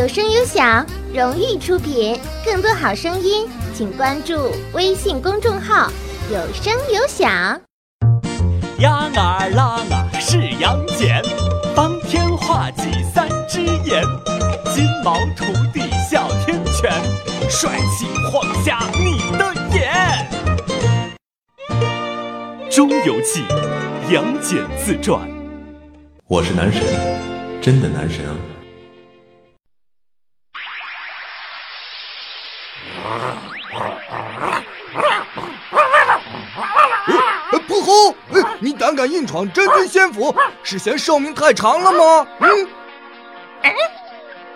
有声有响，荣誉出品。更多好声音，请关注微信公众号“有声有响”。呀儿郎啊是杨戬，方天画戟三只眼，金毛徒弟哮天犬，帅气晃瞎你的眼。《中游记》杨戬自传。我是男神，真的男神啊！你胆敢硬闯真君仙府，是嫌寿命太长了吗？嗯？哎，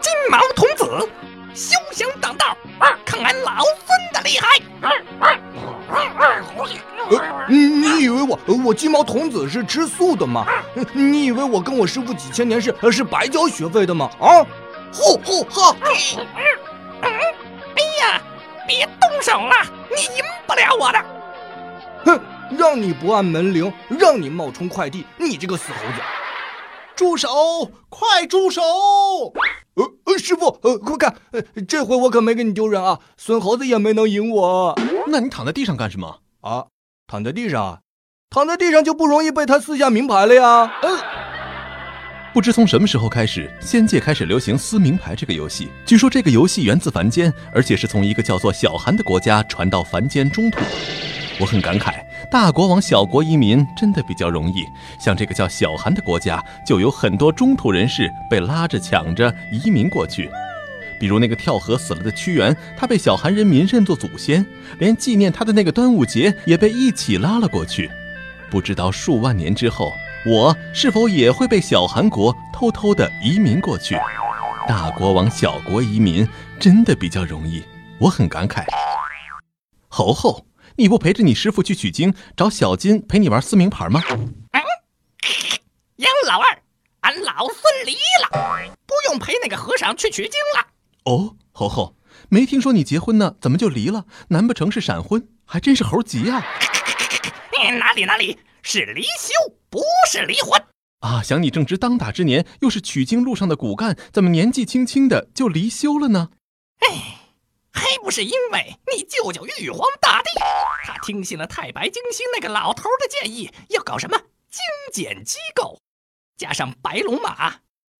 金毛童子，休想挡道！看俺老孙的厉害！呃，你以为我我金毛童子是吃素的吗？你以为我跟我师傅几千年是是白交学费的吗？啊！呼呼哈！哎呀，别动手了，你赢不了我的！哼，让你不按门铃，让你冒充快递，你这个死猴子！住手！快住手！呃呃，师傅，呃，快看，呃，这回我可没给你丢人啊！孙猴子也没能赢我。那你躺在地上干什么？啊，躺在地上，躺在地上就不容易被他撕下名牌了呀。嗯。不知从什么时候开始，仙界开始流行撕名牌这个游戏。据说这个游戏源自凡间，而且是从一个叫做小韩的国家传到凡间中土。我很感慨，大国往小国移民真的比较容易。像这个叫小韩的国家，就有很多中土人士被拉着抢着移民过去。比如那个跳河死了的屈原，他被小韩人民认作祖先，连纪念他的那个端午节也被一起拉了过去。不知道数万年之后。我是否也会被小韩国偷偷的移民过去？大国往小国移民真的比较容易，我很感慨。猴猴，你不陪着你师傅去取经，找小金陪你玩撕名牌吗？嗯，杨老二，俺老孙离了，不用陪那个和尚去取经了。哦，猴猴，没听说你结婚呢，怎么就离了？难不成是闪婚？还真是猴急啊！哪里哪里，是离休。不是离婚啊！想你正值当打之年，又是取经路上的骨干，怎么年纪轻轻的就离休了呢？哎，还不是因为你舅舅玉皇大帝，他听信了太白金星那个老头的建议，要搞什么精简机构，加上白龙马，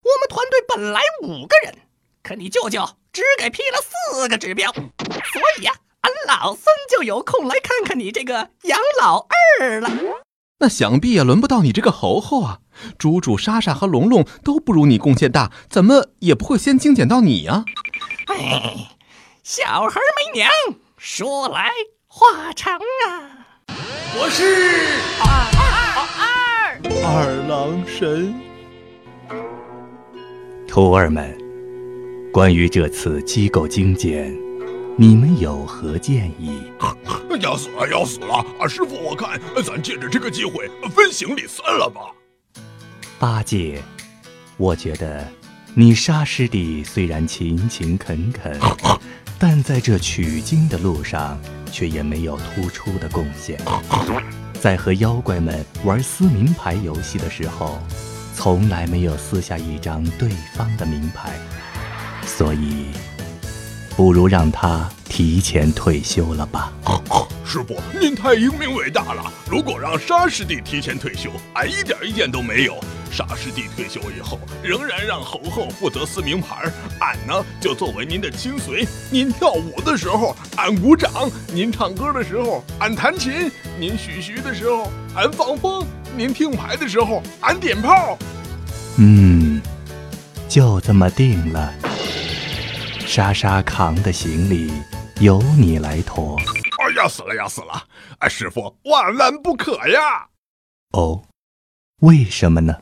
我们团队本来五个人，可你舅舅只给批了四个指标，所以呀，俺老孙就有空来看看你这个杨老二了。那想必也轮不到你这个猴猴啊！猪猪、莎莎和龙龙都不如你贡献大，怎么也不会先精简到你呀？哎，小孩没娘，说来话长啊！我是二二二二郎神。徒儿们，关于这次机构精简。你们有何建议？要死了，要死了！啊，师傅，我看咱借着这个机会分行李算了吧。八戒，我觉得你沙师弟虽然勤勤恳恳，但在这取经的路上却也没有突出的贡献。在和妖怪们玩撕名牌游戏的时候，从来没有撕下一张对方的名牌，所以。不如让他提前退休了吧。师傅，您太英明伟大了。如果让沙师弟提前退休，俺一点意见都没有。沙师弟退休以后，仍然让猴猴负责撕名牌，俺呢就作为您的亲随。您跳舞的时候，俺鼓掌；您唱歌的时候，俺弹琴；您许徐的时候，俺放风；您听牌的时候，俺点炮。嗯，就这么定了。莎莎扛的行李由你来驮。哎呀，死了呀，死了！哎，师傅，万万不可呀！哦，为什么呢？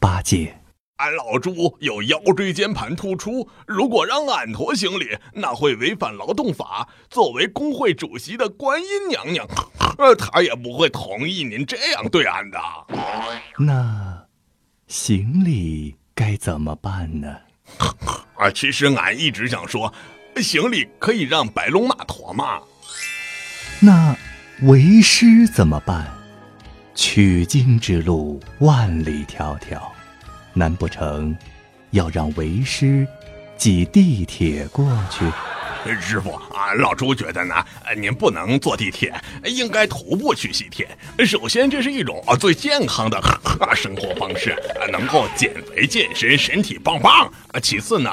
八戒，俺老猪有腰椎间盘突出，如果让俺驮行李，那会违反劳动法。作为工会主席的观音娘娘，呃，她也不会同意您这样对俺的。那行李该怎么办呢？啊，其实俺一直想说，行李可以让白龙马驮嘛。那为师怎么办？取经之路万里迢迢，难不成要让为师挤地铁过去。师傅啊，老朱觉得呢，您不能坐地铁，应该徒步去西天。首先，这是一种啊最健康的啊生活方式，能够减肥健身，身体棒棒。其次呢，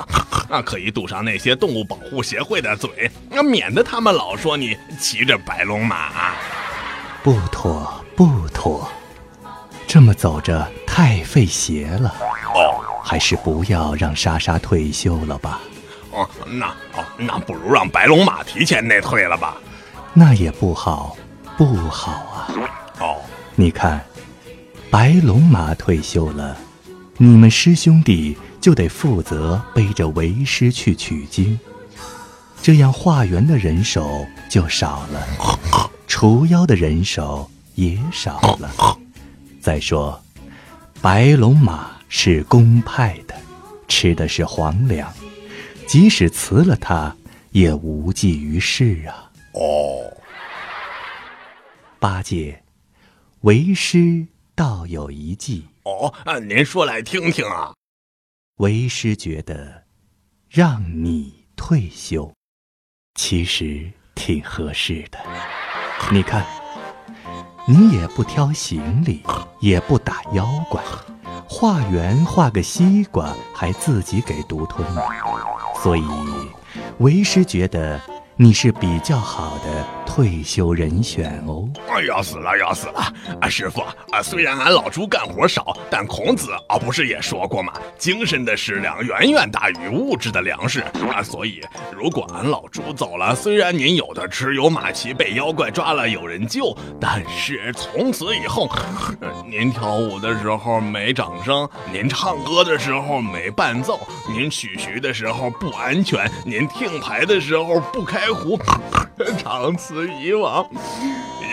啊可以堵上那些动物保护协会的嘴，啊免得他们老说你骑着白龙马。不妥，不妥，这么走着太费鞋了。哦，还是不要让莎莎退休了吧。哦，那哦，那不如让白龙马提前内退了吧？那也不好，不好啊！哦，你看，白龙马退休了，你们师兄弟就得负责背着为师去取经，这样化缘的人手就少了，除妖的人手也少了。再说，白龙马是公派的，吃的是皇粮。即使辞了他，也无济于事啊！哦，八戒，为师倒有一计。哦，您说来听听啊。为师觉得，让你退休，其实挺合适的。你看，你也不挑行李，也不打妖怪，化缘化个西瓜，还自己给独吞。所以，为师觉得你是比较好的退休人选哦。要死了，要死了！啊，师傅啊，虽然俺老朱干活少，但孔子啊不是也说过吗？精神的食粮远远大于物质的粮食啊。所以，如果俺老朱走了，虽然您有的吃，有马骑，被妖怪抓了有人救，但是从此以后，您跳舞的时候没掌声，您唱歌的时候没伴奏，您曲徐的时候不安全，您听牌的时候不开壶，长此以往。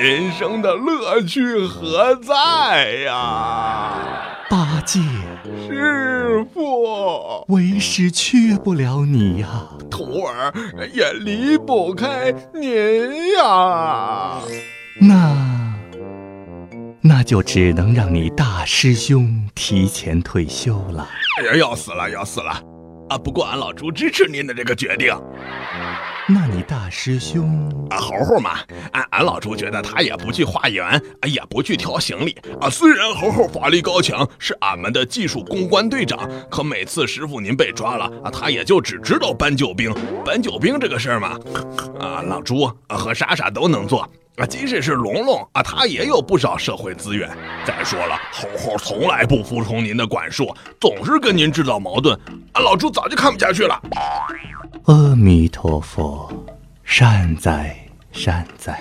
人生的乐趣何在呀？八戒，师傅，为师缺不了你呀，徒儿也离不开您呀。那，那就只能让你大师兄提前退休了。哎呀，要死了，要死了！啊，不过俺老朱支持您的这个决定。那你大师兄啊，猴猴嘛，俺俺老朱觉得他也不去化缘，也不去挑行李啊。虽然猴猴法力高强，是俺们的技术公关队长，可每次师傅您被抓了啊，他也就只知道搬救兵。搬救兵这个事儿嘛，啊，老朱和莎莎都能做啊。即使是龙龙啊，他也有不少社会资源。再说了，猴猴从来不服从您的管束，总是跟您制造矛盾，俺老朱早就看不下去了。阿弥陀佛，善哉善哉。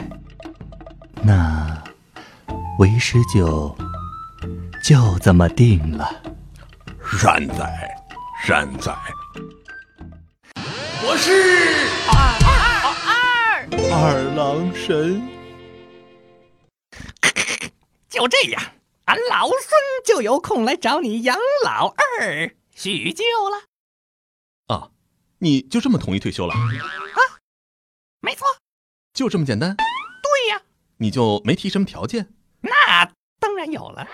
那为师就就这么定了。善哉善哉。我是二二二二郎神。就这样，俺老孙就有空来找你杨老二叙旧了。啊。你就这么同意退休了？啊，没错，就这么简单。对呀，你就没提什么条件？那当然有了。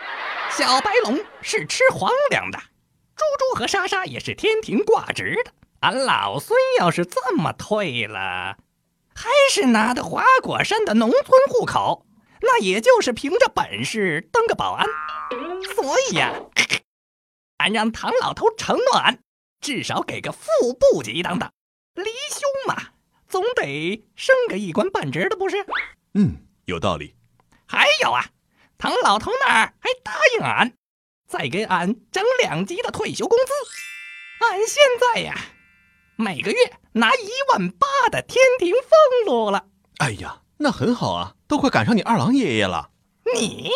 小白龙是吃皇粮的，猪猪和莎莎也是天庭挂职的。俺老孙要是这么退了，还是拿的花果山的农村户口，那也就是凭着本事当个保安。所以呀，俺让唐老头承诺俺。至少给个副部级当当，离兄嘛，总得升个一官半职的不是？嗯，有道理。还有啊，唐老头那儿还答应俺，再给俺整两级的退休工资。俺现在呀，每个月拿一万八的天庭俸禄了。哎呀，那很好啊，都快赶上你二郎爷爷了。你。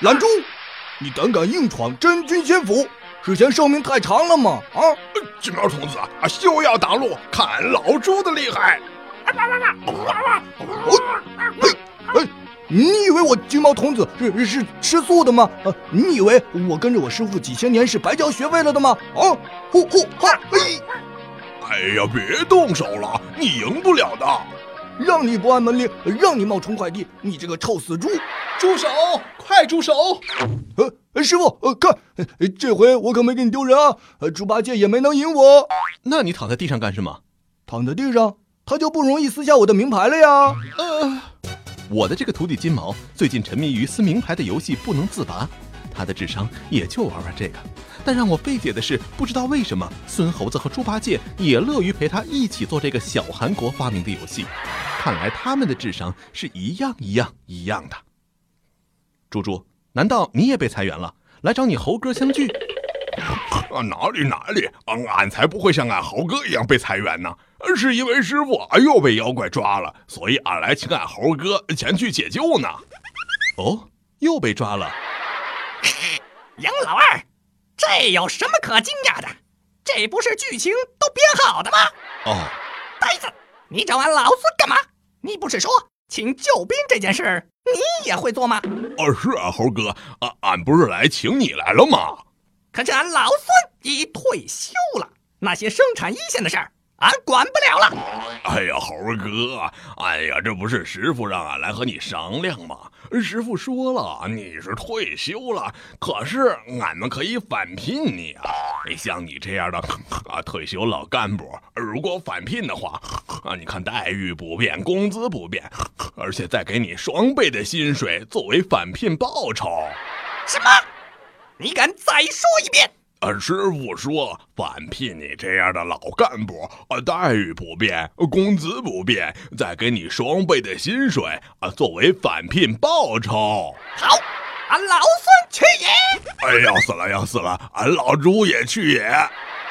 懒猪，你胆敢硬闯真君仙府？是嫌寿命太长了吗？啊！金毛童子啊，休要挡路，看老猪的厉害！哎，你以为我金毛童子是是吃素的吗？呃，你以为我跟着我师傅几千年是白交学费了的吗？啊！呼呼哈！哎，哎呀，别动手了，你赢不了的。让你不按门铃，让你冒充快递，你这个臭死猪！住手！快住手！呃，师傅，呃，看，这回我可没给你丢人啊！猪八戒也没能赢我。那你躺在地上干什么？躺在地上，他就不容易撕下我的名牌了呀。呃，我的这个徒弟金毛最近沉迷于撕名牌的游戏不能自拔，他的智商也就玩玩这个。但让我费解的是，不知道为什么孙猴子和猪八戒也乐于陪他一起做这个小韩国发明的游戏。看来他们的智商是一样一样一样的。猪猪，难道你也被裁员了？来找你猴哥相聚？啊，哪里哪里，俺才不会像俺猴哥一样被裁员呢！是因为师傅又被妖怪抓了，所以俺来请俺猴哥前去解救呢。哦，又被抓了？杨老二，这有什么可惊讶的？这不是剧情都编好的吗？哦，呆子，你找俺老孙干嘛？你不是说请救兵这件事你也会做吗？哦，是啊，猴哥，啊，俺不是来请你来了吗？可是俺老孙已退休了，那些生产一线的事儿，俺管不了了。哎呀，猴哥，哎呀，这不是师傅让俺来和你商量吗？师傅说了，你是退休了，可是俺们可以返聘你啊！像你这样的啊退休老干部，如果返聘的话，啊，你看待遇不变，工资不变，而且再给你双倍的薪水作为返聘报酬。什么？你敢再说一遍？啊，师傅说返聘你这样的老干部，啊，待遇不变，工资不变，再给你双倍的薪水，啊，作为返聘报酬。好，俺老孙去也！哎，要死了，要死了！俺老猪也去也！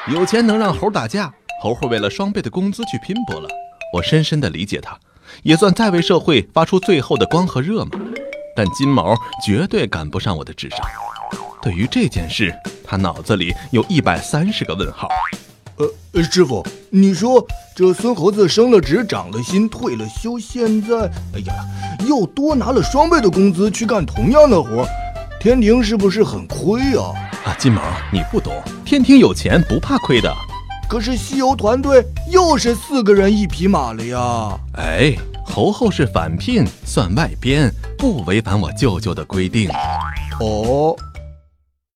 有钱能让猴打架，猴会为了双倍的工资去拼搏了。我深深的理解他，也算在为社会发出最后的光和热嘛。但金毛绝对赶不上我的智商。对于这件事，他脑子里有一百三十个问号。呃，师傅，你说这孙猴子升了职、涨了薪、退了休，现在，哎呀，又多拿了双倍的工资去干同样的活，天庭是不是很亏啊？啊，金毛，你不懂，天庭有钱不怕亏的。可是西游团队又是四个人一匹马了呀。哎，猴猴是返聘，算外编，不违反我舅舅的规定。哦。